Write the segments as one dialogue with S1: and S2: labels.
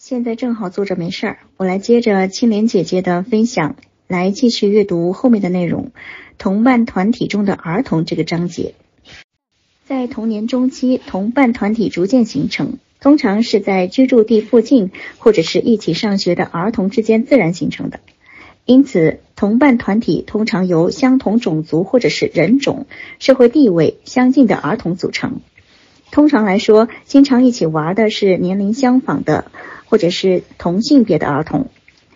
S1: 现在正好坐着没事儿，我来接着青莲姐姐的分享，来继续阅读后面的内容。同伴团体中的儿童这个章节，在童年中期，同伴团体逐渐形成，通常是在居住地附近或者是一起上学的儿童之间自然形成的。因此，同伴团体通常由相同种族或者是人种、社会地位相近的儿童组成。通常来说，经常一起玩的是年龄相仿的。或者是同性别的儿童，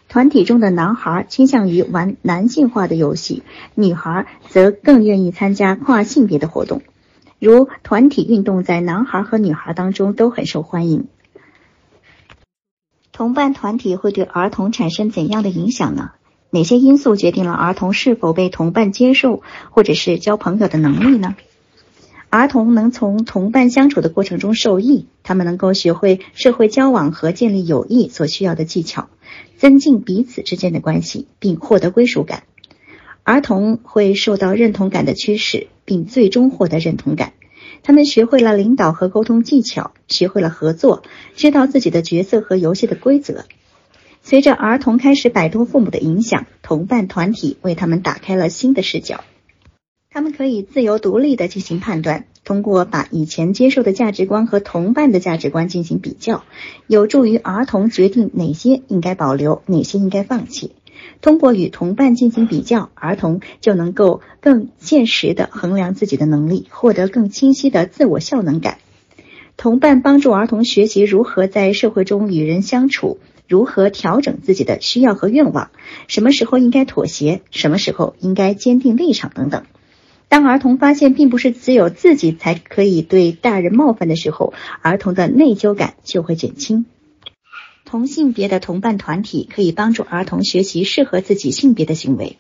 S1: 团体中的男孩倾向于玩男性化的游戏，女孩则更愿意参加跨性别的活动，如团体运动在男孩和女孩当中都很受欢迎。同伴团体会对儿童产生怎样的影响呢？哪些因素决定了儿童是否被同伴接受，或者是交朋友的能力呢？儿童能从同伴相处的过程中受益，他们能够学会社会交往和建立友谊所需要的技巧，增进彼此之间的关系，并获得归属感。儿童会受到认同感的驱使，并最终获得认同感。他们学会了领导和沟通技巧，学会了合作，知道自己的角色和游戏的规则。随着儿童开始摆脱父母的影响，同伴团体为他们打开了新的视角。他们可以自由独立地进行判断，通过把以前接受的价值观和同伴的价值观进行比较，有助于儿童决定哪些应该保留，哪些应该放弃。通过与同伴进行比较，儿童就能够更现实地衡量自己的能力，获得更清晰的自我效能感。同伴帮助儿童学习如何在社会中与人相处，如何调整自己的需要和愿望，什么时候应该妥协，什么时候应该坚定立场等等。当儿童发现并不是只有自己才可以对大人冒犯的时候，儿童的内疚感就会减轻。同性别的同伴团体可以帮助儿童学习适合自己性别的行为，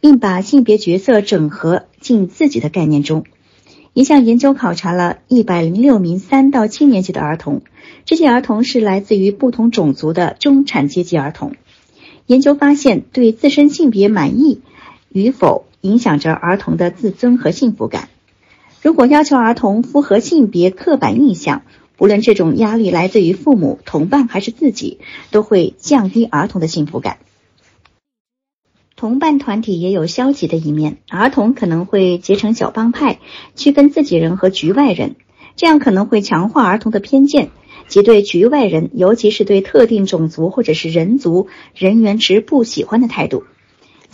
S1: 并把性别角色整合进自己的概念中。一项研究考察了一百零六名三到七年级的儿童，这些儿童是来自于不同种族的中产阶级儿童。研究发现，对自身性别满意与否。影响着儿童的自尊和幸福感。如果要求儿童符合性别刻板印象，无论这种压力来自于父母、同伴还是自己，都会降低儿童的幸福感。同伴团体也有消极的一面，儿童可能会结成小帮派，区分自己人和局外人，这样可能会强化儿童的偏见，即对局外人，尤其是对特定种族或者是人族人员持不喜欢的态度。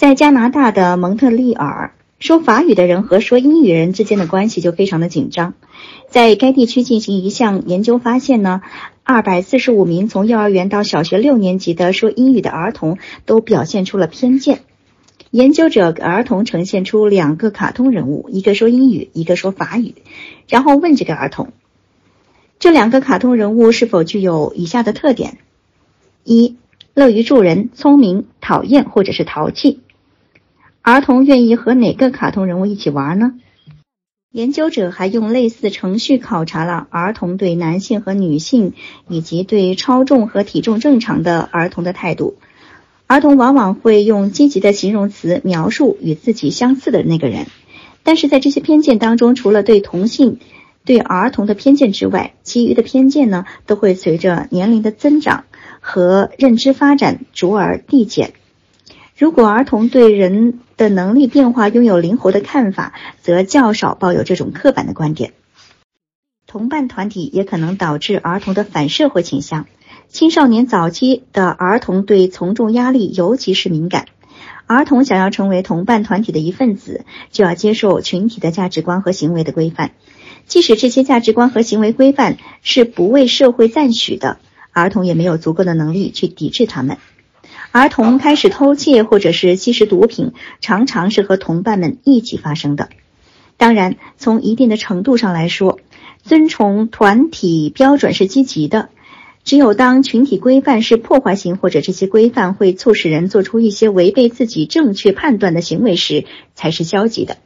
S1: 在加拿大的蒙特利尔，说法语的人和说英语人之间的关系就非常的紧张。在该地区进行一项研究发现呢，二百四十五名从幼儿园到小学六年级的说英语的儿童都表现出了偏见。研究者给儿童呈现出两个卡通人物，一个说英语，一个说法语，然后问这个儿童：这两个卡通人物是否具有以下的特点？一、乐于助人，聪明，讨厌或者是淘气。儿童愿意和哪个卡通人物一起玩呢？研究者还用类似程序考察了儿童对男性和女性，以及对超重和体重正常的儿童的态度。儿童往往会用积极的形容词描述与自己相似的那个人，但是在这些偏见当中，除了对同性、对儿童的偏见之外，其余的偏见呢，都会随着年龄的增长和认知发展逐而递减。如果儿童对人的能力变化拥有灵活的看法，则较少抱有这种刻板的观点。同伴团体也可能导致儿童的反社会倾向。青少年早期的儿童对从众压力尤其是敏感。儿童想要成为同伴团体的一份子，就要接受群体的价值观和行为的规范，即使这些价值观和行为规范是不为社会赞许的，儿童也没有足够的能力去抵制他们。儿童开始偷窃或者是吸食毒品，常常是和同伴们一起发生的。当然，从一定的程度上来说，遵从团体标准是积极的。只有当群体规范是破坏性，或者这些规范会促使人做出一些违背自己正确判断的行为时，才是消极的。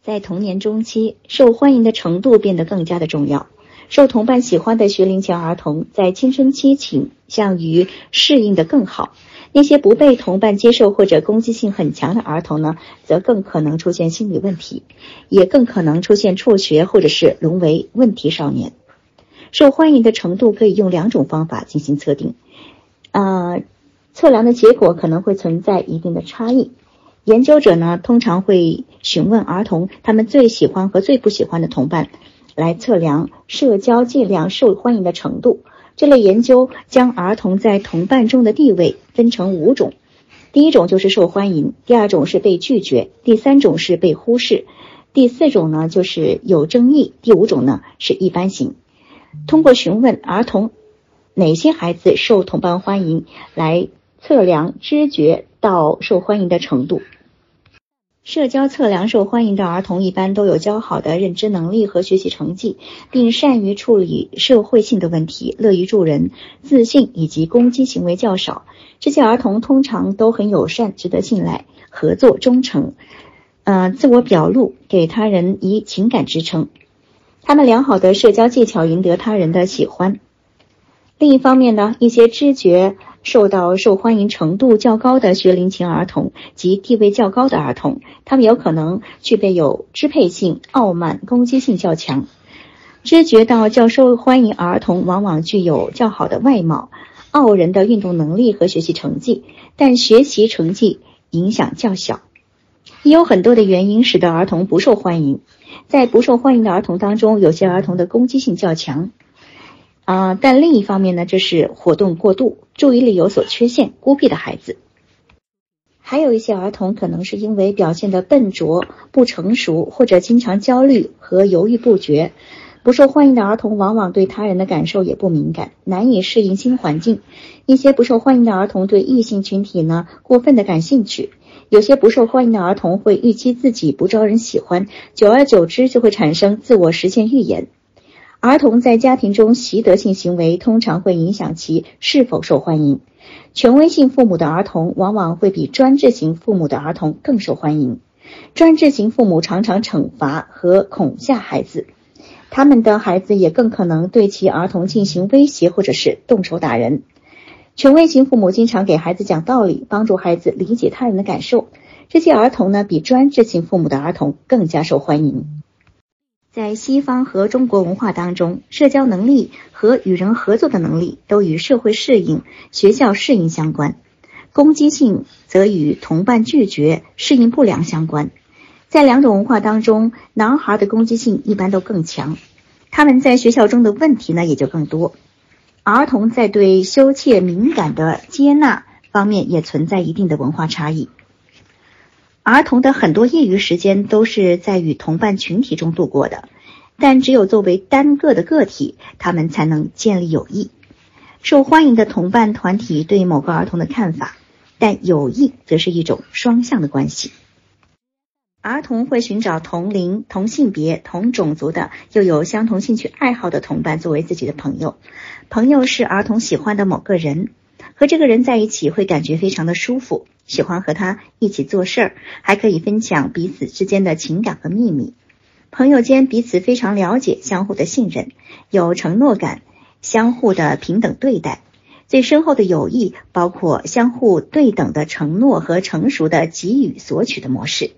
S1: 在童年中期，受欢迎的程度变得更加的重要。受同伴喜欢的学龄前儿童，在青春期倾向于适应的更好；那些不被同伴接受或者攻击性很强的儿童呢，则更可能出现心理问题，也更可能出现辍学或者是沦为问题少年。受欢迎的程度可以用两种方法进行测定，呃，测量的结果可能会存在一定的差异。研究者呢，通常会询问儿童他们最喜欢和最不喜欢的同伴，来测量社交界量受欢迎的程度。这类研究将儿童在同伴中的地位分成五种：第一种就是受欢迎，第二种是被拒绝，第三种是被忽视，第四种呢就是有争议，第五种呢是一般型。通过询问儿童哪些孩子受同伴欢迎，来测量知觉到受欢迎的程度。社交测量受欢迎的儿童一般都有较好的认知能力和学习成绩，并善于处理社会性的问题，乐于助人，自信以及攻击行为较少。这些儿童通常都很友善，值得信赖，合作忠诚，呃，自我表露，给他人以情感支撑。他们良好的社交技巧赢得他人的喜欢。另一方面呢，一些知觉。受到受欢迎程度较高的学龄前儿童及地位较高的儿童，他们有可能具备有支配性、傲慢、攻击性较强。知觉到较受欢迎儿童往往具有较好的外貌、傲人的运动能力和学习成绩，但学习成绩影响较小。也有很多的原因使得儿童不受欢迎。在不受欢迎的儿童当中，有些儿童的攻击性较强。啊，但另一方面呢，就是活动过度、注意力有所缺陷、孤僻的孩子。还有一些儿童可能是因为表现的笨拙、不成熟，或者经常焦虑和犹豫不决。不受欢迎的儿童往往对他人的感受也不敏感，难以适应新环境。一些不受欢迎的儿童对异性群体呢过分的感兴趣。有些不受欢迎的儿童会预期自己不招人喜欢，久而久之就会产生自我实现预言。儿童在家庭中习得性行为通常会影响其是否受欢迎。权威性父母的儿童往往会比专制型父母的儿童更受欢迎。专制型父母常常惩罚和恐吓孩子，他们的孩子也更可能对其儿童进行威胁或者是动手打人。权威型父母经常给孩子讲道理，帮助孩子理解他人的感受。这些儿童呢，比专制型父母的儿童更加受欢迎。在西方和中国文化当中，社交能力和与人合作的能力都与社会适应、学校适应相关；攻击性则与同伴拒绝、适应不良相关。在两种文化当中，男孩的攻击性一般都更强，他们在学校中的问题呢也就更多。儿童在对羞怯敏感的接纳方面也存在一定的文化差异。儿童的很多业余时间都是在与同伴群体中度过的，但只有作为单个的个体，他们才能建立友谊。受欢迎的同伴团体对某个儿童的看法，但友谊则是一种双向的关系。儿童会寻找同龄、同性别、同种族的，又有相同兴趣爱好的同伴作为自己的朋友。朋友是儿童喜欢的某个人。和这个人在一起会感觉非常的舒服，喜欢和他一起做事儿，还可以分享彼此之间的情感和秘密。朋友间彼此非常了解，相互的信任，有承诺感，相互的平等对待。最深厚的友谊包括相互对等的承诺和成熟的给予索取的模式。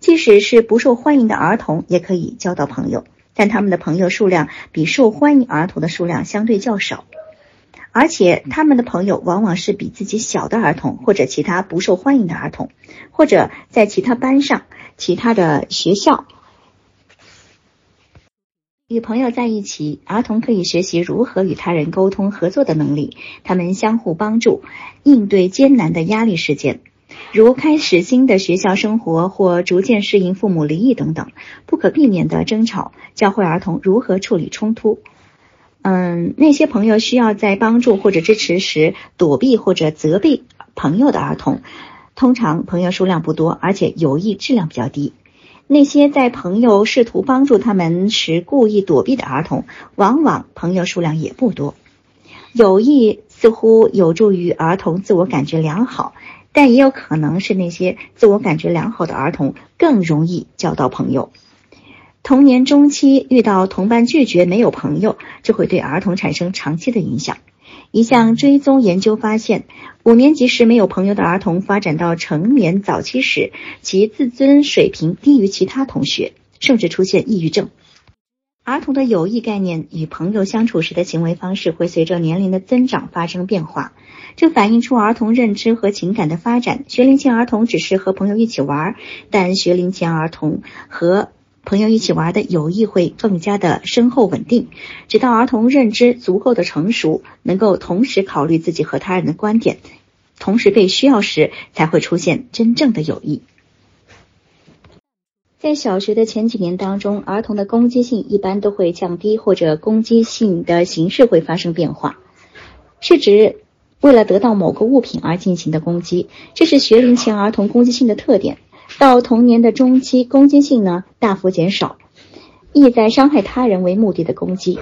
S1: 即使是不受欢迎的儿童也可以交到朋友，但他们的朋友数量比受欢迎儿童的数量相对较少。而且他们的朋友往往是比自己小的儿童，或者其他不受欢迎的儿童，或者在其他班上、其他的学校。与朋友在一起，儿童可以学习如何与他人沟通合作的能力，他们相互帮助，应对艰难的压力事件，如开始新的学校生活或逐渐适应父母离异等等不可避免的争吵，教会儿童如何处理冲突。嗯，那些朋友需要在帮助或者支持时躲避或者责备朋友的儿童，通常朋友数量不多，而且友谊质量比较低。那些在朋友试图帮助他们时故意躲避的儿童，往往朋友数量也不多。友谊似乎有助于儿童自我感觉良好，但也有可能是那些自我感觉良好的儿童更容易交到朋友。童年中期遇到同伴拒绝、没有朋友，就会对儿童产生长期的影响。一项追踪研究发现，五年级时没有朋友的儿童，发展到成年早期时，其自尊水平低于其他同学，甚至出现抑郁症。儿童的友谊概念与朋友相处时的行为方式会随着年龄的增长发生变化，这反映出儿童认知和情感的发展。学龄前儿童只是和朋友一起玩，但学龄前儿童和朋友一起玩的友谊会更加的深厚稳定。直到儿童认知足够的成熟，能够同时考虑自己和他人的观点，同时被需要时，才会出现真正的友谊。在小学的前几年当中，儿童的攻击性一般都会降低，或者攻击性的形式会发生变化，是指为了得到某个物品而进行的攻击，这是学龄前儿童攻击性的特点。到童年的中期，攻击性呢大幅减少，意在伤害他人为目的的攻击，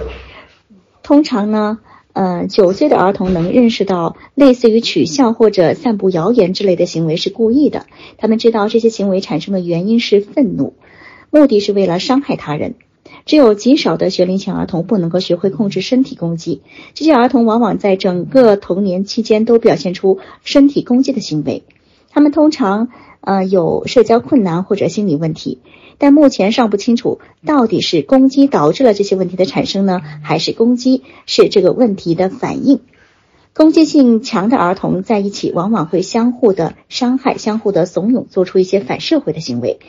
S1: 通常呢。呃，九岁的儿童能认识到类似于取笑或者散布谣言之类的行为是故意的。他们知道这些行为产生的原因是愤怒，目的是为了伤害他人。只有极少的学龄前儿童不能够学会控制身体攻击，这些儿童往往在整个童年期间都表现出身体攻击的行为。他们通常呃有社交困难或者心理问题。但目前尚不清楚，到底是攻击导致了这些问题的产生呢，还是攻击是这个问题的反应？攻击性强的儿童在一起，往往会相互的伤害、相互的怂恿，做出一些反社会的行为。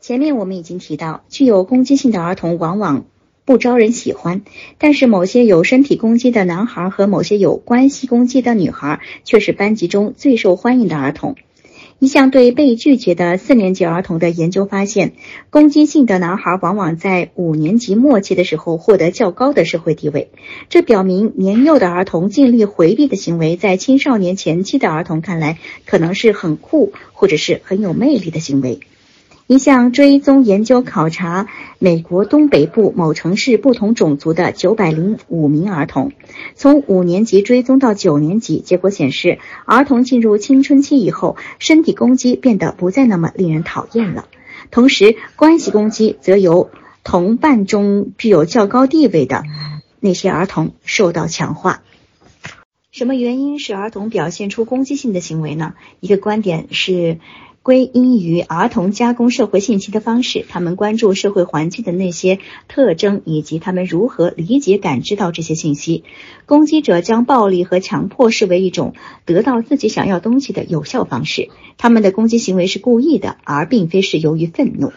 S1: 前面我们已经提到，具有攻击性的儿童往往不招人喜欢，但是某些有身体攻击的男孩和某些有关系攻击的女孩，却是班级中最受欢迎的儿童。一项对被拒绝的四年级儿童的研究发现，攻击性的男孩往往在五年级末期的时候获得较高的社会地位。这表明，年幼的儿童尽力回避的行为，在青少年前期的儿童看来，可能是很酷或者是很有魅力的行为。一项追踪研究考察美国东北部某城市不同种族的九百零五名儿童，从五年级追踪到九年级，结果显示，儿童进入青春期以后，身体攻击变得不再那么令人讨厌了。同时，关系攻击则由同伴中具有较高地位的那些儿童受到强化。什么原因使儿童表现出攻击性的行为呢？一个观点是。归因于儿童加工社会信息的方式，他们关注社会环境的那些特征，以及他们如何理解、感知到这些信息。攻击者将暴力和强迫视为一种得到自己想要东西的有效方式。他们的攻击行为是故意的，而并非是由于愤怒。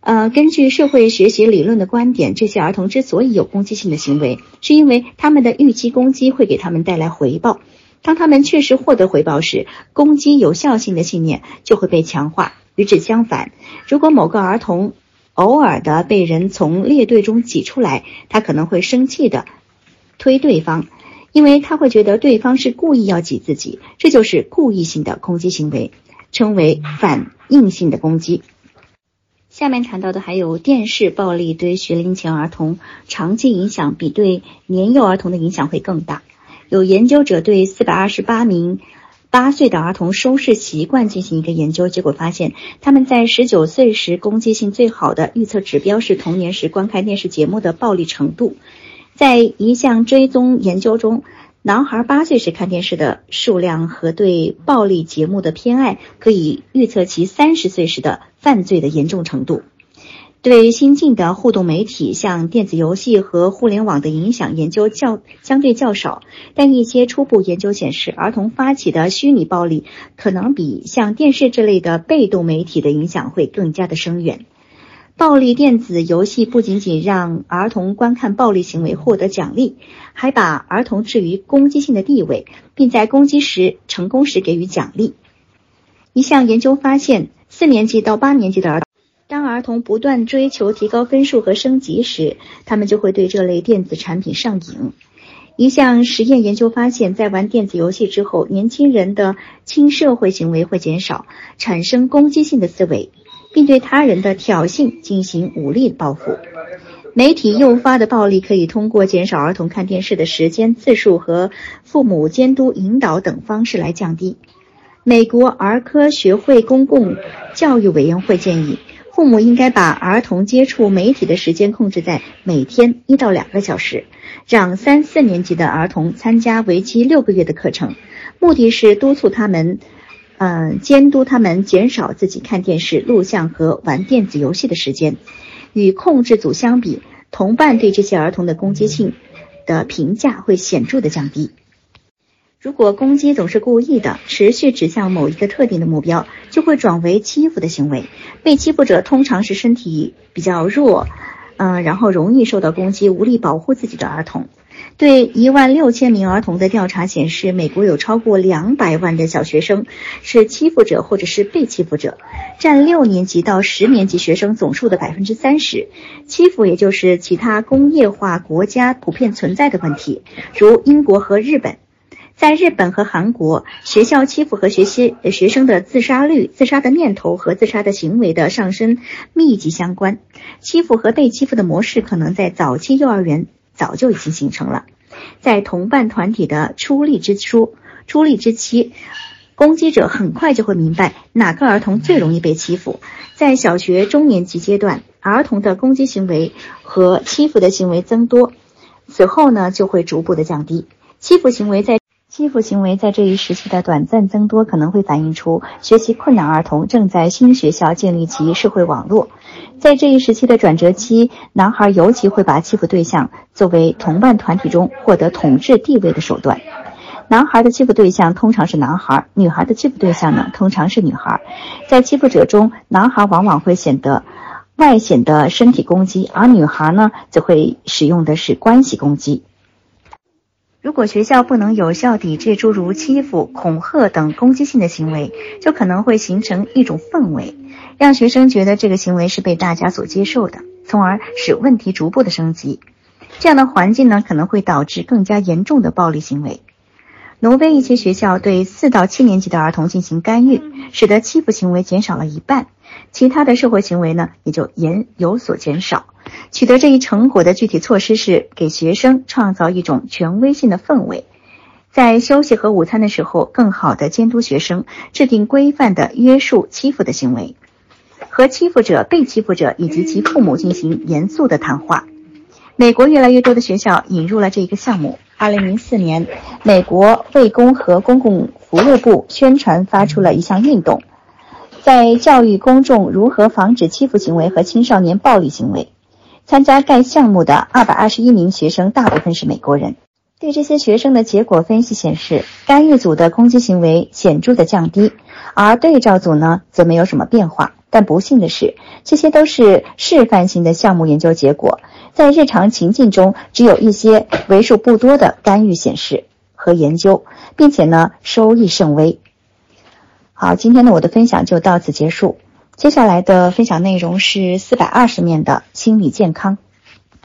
S1: 呃，根据社会学习理论的观点，这些儿童之所以有攻击性的行为，是因为他们的预期攻击会给他们带来回报。当他们确实获得回报时，攻击有效性的信念就会被强化。与之相反，如果某个儿童偶尔的被人从列队中挤出来，他可能会生气的推对方，因为他会觉得对方是故意要挤自己。这就是故意性的攻击行为，称为反应性的攻击。下面谈到的还有电视暴力对学龄前儿童长期影响比对年幼儿童的影响会更大。有研究者对四百二十八名八岁的儿童收视习惯进行一个研究，结果发现他们在十九岁时攻击性最好的预测指标是童年时观看电视节目的暴力程度。在一项追踪研究中，男孩八岁时看电视的数量和对暴力节目的偏爱，可以预测其三十岁时的犯罪的严重程度。对新进的互动媒体，像电子游戏和互联网的影响研究较相对较少，但一些初步研究显示，儿童发起的虚拟暴力可能比像电视这类的被动媒体的影响会更加的深远。暴力电子游戏不仅仅让儿童观看暴力行为获得奖励，还把儿童置于攻击性的地位，并在攻击时成功时给予奖励。一项研究发现，四年级到八年级的儿。当儿童不断追求提高分数和升级时，他们就会对这类电子产品上瘾。一项实验研究发现，在玩电子游戏之后，年轻人的亲社会行为会减少，产生攻击性的思维，并对他人的挑衅进行武力报复。媒体诱发的暴力可以通过减少儿童看电视的时间次数和父母监督引导等方式来降低。美国儿科学会公共教育委员会建议。父母应该把儿童接触媒体的时间控制在每天一到两个小时，让三四年级的儿童参加为期六个月的课程，目的是督促他们，嗯，监督他们减少自己看电视、录像和玩电子游戏的时间。与控制组相比，同伴对这些儿童的攻击性的评价会显著的降低。如果攻击总是故意的，持续指向某一个特定的目标，就会转为欺负的行为。被欺负者通常是身体比较弱，嗯，然后容易受到攻击、无力保护自己的儿童。对一万六千名儿童的调查显示，美国有超过两百万的小学生是欺负者或者是被欺负者，占六年级到十年级学生总数的百分之三十。欺负也就是其他工业化国家普遍存在的问题，如英国和日本。在日本和韩国，学校欺负和学习学生的自杀率、自杀的念头和自杀的行为的上升密集相关。欺负和被欺负的模式可能在早期幼儿园早就已经形成了。在同伴团体的出力之初、出力之期，攻击者很快就会明白哪个儿童最容易被欺负。在小学中年级阶段，儿童的攻击行为和欺负的行为增多，此后呢就会逐步的降低。欺负行为在欺负行为在这一时期的短暂增多，可能会反映出学习困难儿童正在新学校建立起社会网络。在这一时期的转折期，男孩尤其会把欺负对象作为同伴团体中获得统治地位的手段。男孩的欺负对象通常是男孩，女孩的欺负对象呢通常是女孩。在欺负者中，男孩往往会显得外显的身体攻击，而女孩呢则会使用的是关系攻击。如果学校不能有效抵制诸如欺负、恐吓等攻击性的行为，就可能会形成一种氛围，让学生觉得这个行为是被大家所接受的，从而使问题逐步的升级。这样的环境呢，可能会导致更加严重的暴力行为。挪威一些学校对四到七年级的儿童进行干预，使得欺负行为减少了一半，其他的社会行为呢也就严有所减少。取得这一成果的具体措施是给学生创造一种权威性的氛围，在休息和午餐的时候，更好的监督学生，制定规范的约束欺负的行为，和欺负者、被欺负者以及其父母进行严肃的谈话。美国越来越多的学校引入了这一个项目。二零零四年，美国卫工和公共服务部宣传发出了一项运动，在教育公众如何防止欺负行为和青少年暴力行为。参加该项目的二百二十一名学生大部分是美国人。对这些学生的结果分析显示，干预组的攻击行为显著的降低，而对照组呢则没有什么变化。但不幸的是，这些都是示范性的项目研究结果，在日常情境中只有一些为数不多的干预显示和研究，并且呢收益甚微。好，今天的我的分享就到此结束。接下来的分享内容是四百二十面的心理健康。